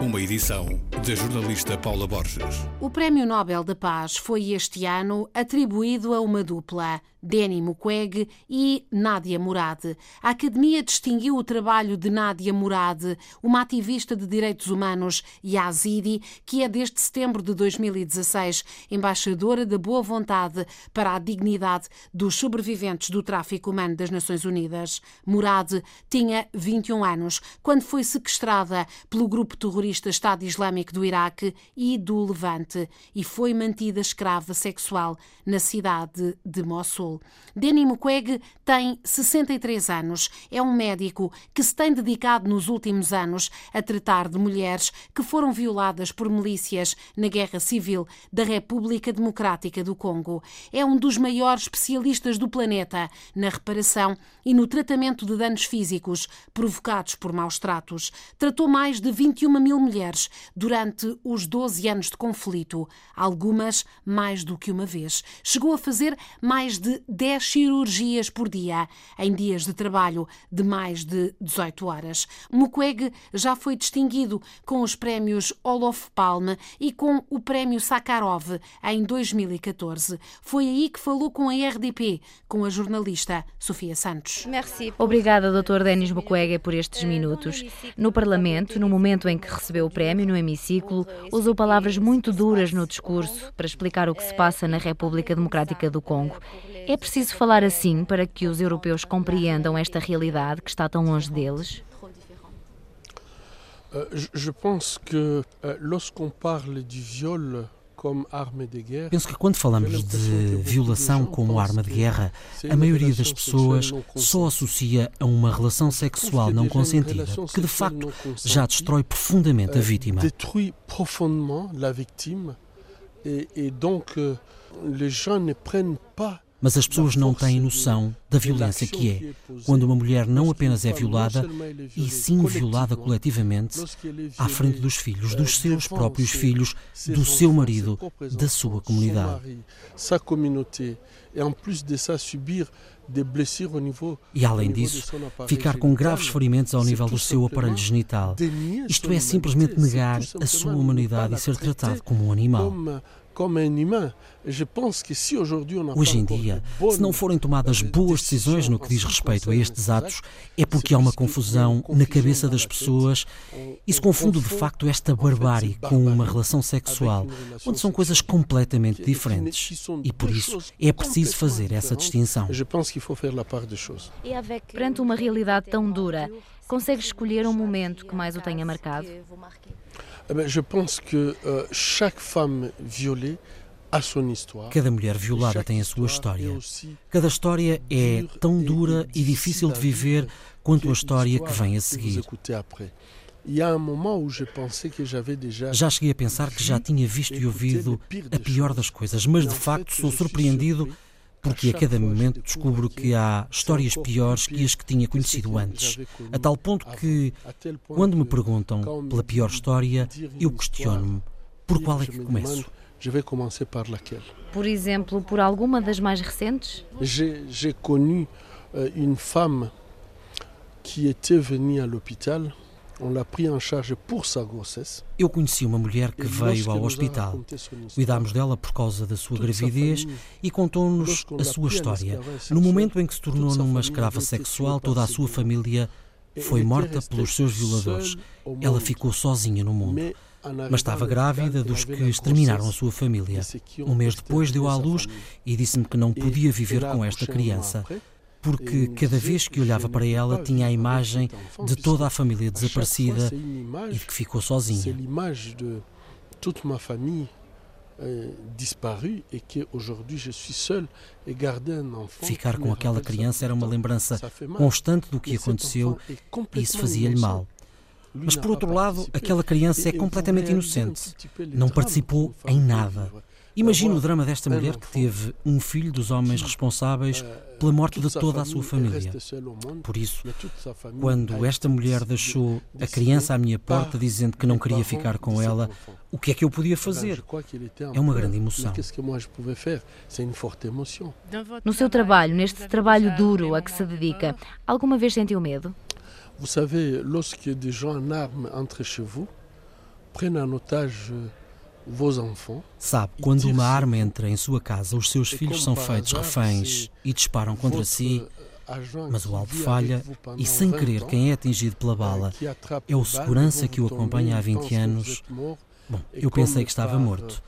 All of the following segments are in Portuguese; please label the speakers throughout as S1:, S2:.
S1: Uma edição da jornalista Paula Borges.
S2: O Prémio Nobel da Paz foi este ano atribuído a uma dupla, Denis Mukwege e Nadia Murad. A Academia distinguiu o trabalho de Nadia Murad, uma ativista de direitos humanos yazidi, que é desde setembro de 2016 embaixadora da boa vontade para a dignidade dos sobreviventes do tráfico humano das Nações Unidas. Murad tinha 21 anos quando foi sequestrada pelo grupo terrorista Estado Islâmico do Iraque e do Levante e foi mantida escrava sexual na cidade de Mossul. Denis Mukwege tem 63 anos. É um médico que se tem dedicado nos últimos anos a tratar de mulheres que foram violadas por milícias na Guerra Civil da República Democrática do Congo. É um dos maiores especialistas do planeta na reparação e no tratamento de danos físicos provocados por maus tratos. Tratou mais de 21 mil mulheres durante os 12 anos de conflito, algumas mais do que uma vez. Chegou a fazer mais de 10 cirurgias por dia, em dias de trabalho de mais de 18 horas. Mukwege já foi distinguido com os prémios Olof Palme e com o prémio Sakharov em 2014. Foi aí que falou com a RDP, com a jornalista Sofia Santos.
S3: Obrigada, Dr. Denis Mukwege, por estes minutos. No Parlamento, no momento em que recebeu o prémio no hemiciclo, usou palavras muito duras no discurso para explicar o que se passa na República Democrática do Congo. É preciso falar assim para que os europeus compreendam esta realidade que está tão longe deles?
S4: Je pense que euh, lorsqu'on parle du viol
S5: Penso que quando falamos de violação como arma de guerra, a maioria das pessoas só associa a uma relação sexual não consentida, que de facto já destrói profundamente a vítima.
S4: Détruit profondément la victime. Et, et donc euh, les gens ne prennent pas
S5: mas as pessoas não têm noção da violência que é quando uma mulher não apenas é violada, e sim violada coletivamente, à frente dos filhos, dos seus próprios filhos, do seu marido, da sua comunidade. E além disso, ficar com graves ferimentos ao nível do seu aparelho genital. Isto é simplesmente negar a sua humanidade e ser tratado como um animal. Hoje em dia, se não forem tomadas boas decisões no que diz respeito a estes atos, é porque há uma confusão na cabeça das pessoas e se confunde de facto esta barbárie com uma relação sexual, onde são coisas completamente diferentes. E por isso é preciso fazer essa distinção.
S3: Perante uma realidade tão dura, consegue escolher um momento que mais o tenha marcado?
S4: Eh je pense que euh, chaque femme violée
S5: Cada mulher violada tem a sua história. Cada história é tão dura e difícil de viver quanto a história que vem a seguir. Já cheguei a pensar que já tinha visto e ouvido a pior das coisas, mas de facto sou surpreendido porque a cada momento descubro que há histórias piores que as que tinha conhecido antes, a tal ponto que, quando me perguntam pela pior história, eu questiono-me por qual é que começo.
S3: Por exemplo, por alguma das mais recentes?
S4: J'ai connu euh, une femme qui était venue à l'hôpital
S5: eu conheci uma mulher que veio ao hospital. Cuidámos dela por causa da sua gravidez e contou-nos a sua história. No momento em que se tornou numa escrava sexual, toda a sua família foi morta pelos seus violadores. Ela ficou sozinha no mundo. Mas estava grávida dos que exterminaram a sua família. Um mês depois deu à luz e disse-me que não podia viver com esta criança porque cada vez que olhava para ela tinha a imagem de toda a família desaparecida e de que ficou sozinha. Ficar com aquela criança era uma lembrança constante do que aconteceu e isso fazia-lhe mal. Mas por outro lado, aquela criança é completamente inocente. Não participou em nada. Imagina o drama desta mulher que teve um filho dos homens responsáveis pela morte de toda a sua família. Por isso, quando esta mulher deixou a criança à minha porta dizendo que não queria ficar com ela, o que é que eu podia fazer? É uma grande emoção.
S3: No seu trabalho, neste trabalho duro a que se dedica, alguma vez sentiu medo?
S4: Vous savez, lorsque des gens en armes entrent chez vous, prennent en otage enfants.
S5: Sabe, quando uma arma entra em sua casa, os seus filhos são feitos reféns e disparam contra si. Mas o alvo falha e, sem querer, quem é atingido pela bala é o segurança que o acompanha há 20 anos. Bom, eu pensei que estava morto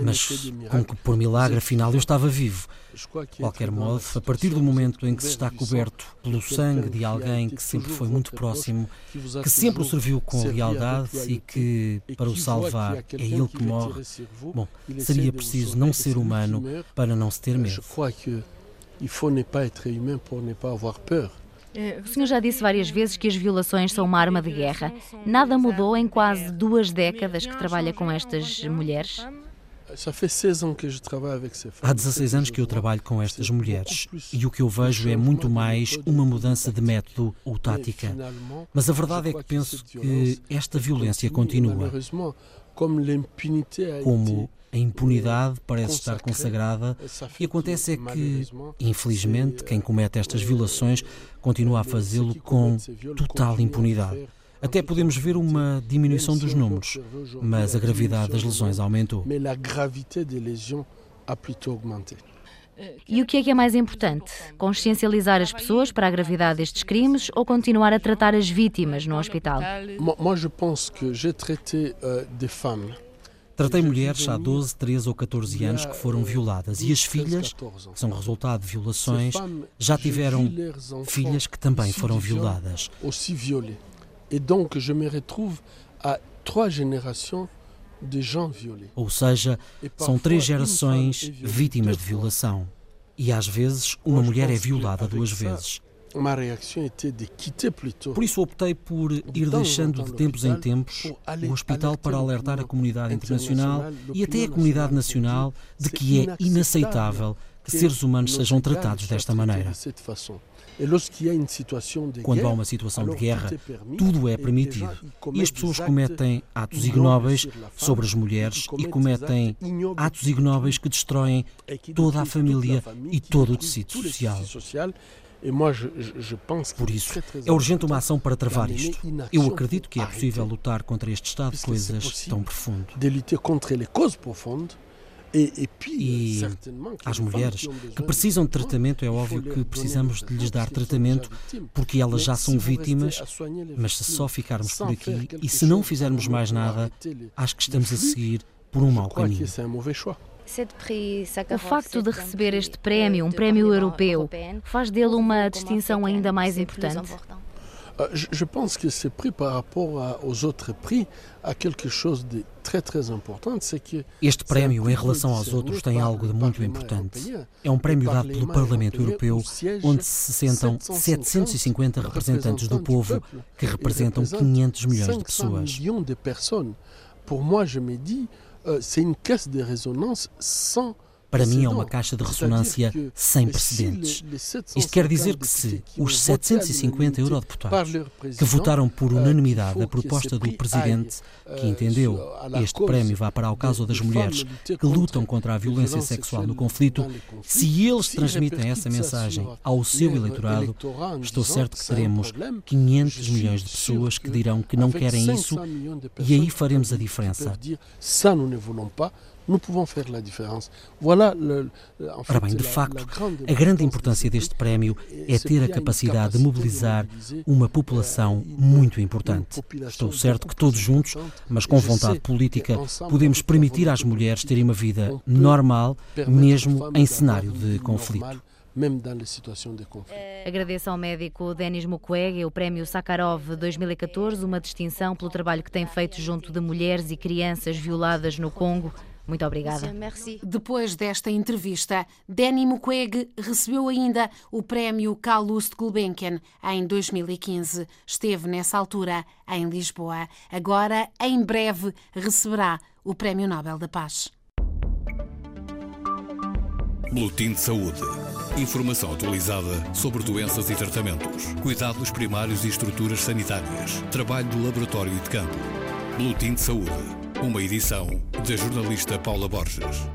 S5: mas com que por milagre afinal eu estava vivo. De qualquer modo, a partir do momento em que se está coberto pelo sangue de alguém que sempre foi muito próximo, que sempre o serviu com lealdade e que, para o salvar, é ele que morre, bom, seria preciso não ser humano para não se ter medo.
S3: O senhor já disse várias vezes que as violações são uma arma de guerra. Nada mudou em quase duas décadas que trabalha com estas mulheres?
S5: Há 16 anos que eu trabalho com estas mulheres e o que eu vejo é muito mais uma mudança de método ou tática. Mas a verdade é que penso que esta violência continua. Como a impunidade parece estar consagrada e acontece é que, infelizmente, quem comete estas violações continua a fazê-lo com total impunidade. Até podemos ver uma diminuição dos números, mas a gravidade das lesões aumentou.
S3: E o que é que é mais importante? Consciencializar as pessoas para a gravidade destes crimes ou continuar a tratar as vítimas no hospital?
S5: Tratei mulheres há 12, 13 ou 14 anos que foram violadas e as filhas, que são resultado de violações, já tiveram filhas que também foram violadas.
S4: Et donc je me retrouve à trois générations de gens violés.
S5: Ou seja, são três gerações vítimas de violação. E às vezes uma mulher é violada duas vezes. Por isso optei por ir deixando de tempos em tempos o hospital para alertar a comunidade internacional e até a comunidade nacional de que é inaceitável que seres humanos sejam tratados desta maneira. Quando há uma situação de guerra, tudo é permitido. E as pessoas cometem atos ignóbeis sobre as mulheres e cometem atos ignóbeis que destroem toda a família e todo o tecido social. Por isso, é urgente uma ação para travar isto. Eu acredito que é possível lutar contra este estado de coisas tão profundo. E às mulheres que precisam de tratamento, é óbvio que precisamos de lhes dar tratamento porque elas já são vítimas, mas se só ficarmos por aqui e se não fizermos mais nada, acho que estamos a seguir por um mau caminho.
S3: O facto de receber este prémio, um prémio europeu, faz dele uma distinção ainda mais importante?
S4: Euh, je pense que ce prix par rapport aux autres prix a quelque chose de très très important, c'est que
S5: Este prémio em relação aos outros tem algo de muito importante. É um prémio dado pelo Parlamento Europeu, onde se sentam 750 representantes do povo que representam 500 milhões de pessoas.
S4: Pour moi, je me dis, c'est une caisse de résonance sans
S5: para mim é uma caixa de ressonância sem precedentes. Isto quer dizer que se os 750 eurodeputados que votaram por unanimidade a proposta do Presidente, que entendeu este prémio vá para o caso das mulheres que lutam contra a violência sexual no conflito, se eles transmitem essa mensagem ao seu eleitorado, estou certo que teremos 500 milhões de pessoas que dirão que não querem isso e aí faremos a diferença.
S4: Nous
S5: Ora bem, de facto, a grande importância deste prémio é ter a capacidade de mobilizar uma população muito importante. Estou certo que todos juntos, mas com vontade política, podemos permitir às mulheres terem uma vida normal, mesmo em cenário de conflito.
S3: Agradeço ao médico Denis Mukwege o Prémio Sakharov 2014, uma distinção pelo trabalho que tem feito junto de mulheres e crianças violadas no Congo. Muito obrigada.
S2: Depois desta entrevista, Danny Mukwege recebeu ainda o prémio Calouste Gulbenkian em 2015. Esteve nessa altura em Lisboa. Agora, em breve, receberá o Prémio Nobel da Paz.
S1: Boletim de Saúde. Informação atualizada sobre doenças e tratamentos, cuidados primários e estruturas sanitárias, trabalho do laboratório e de campo. Boletim de Saúde. Uma edição da jornalista Paula Borges.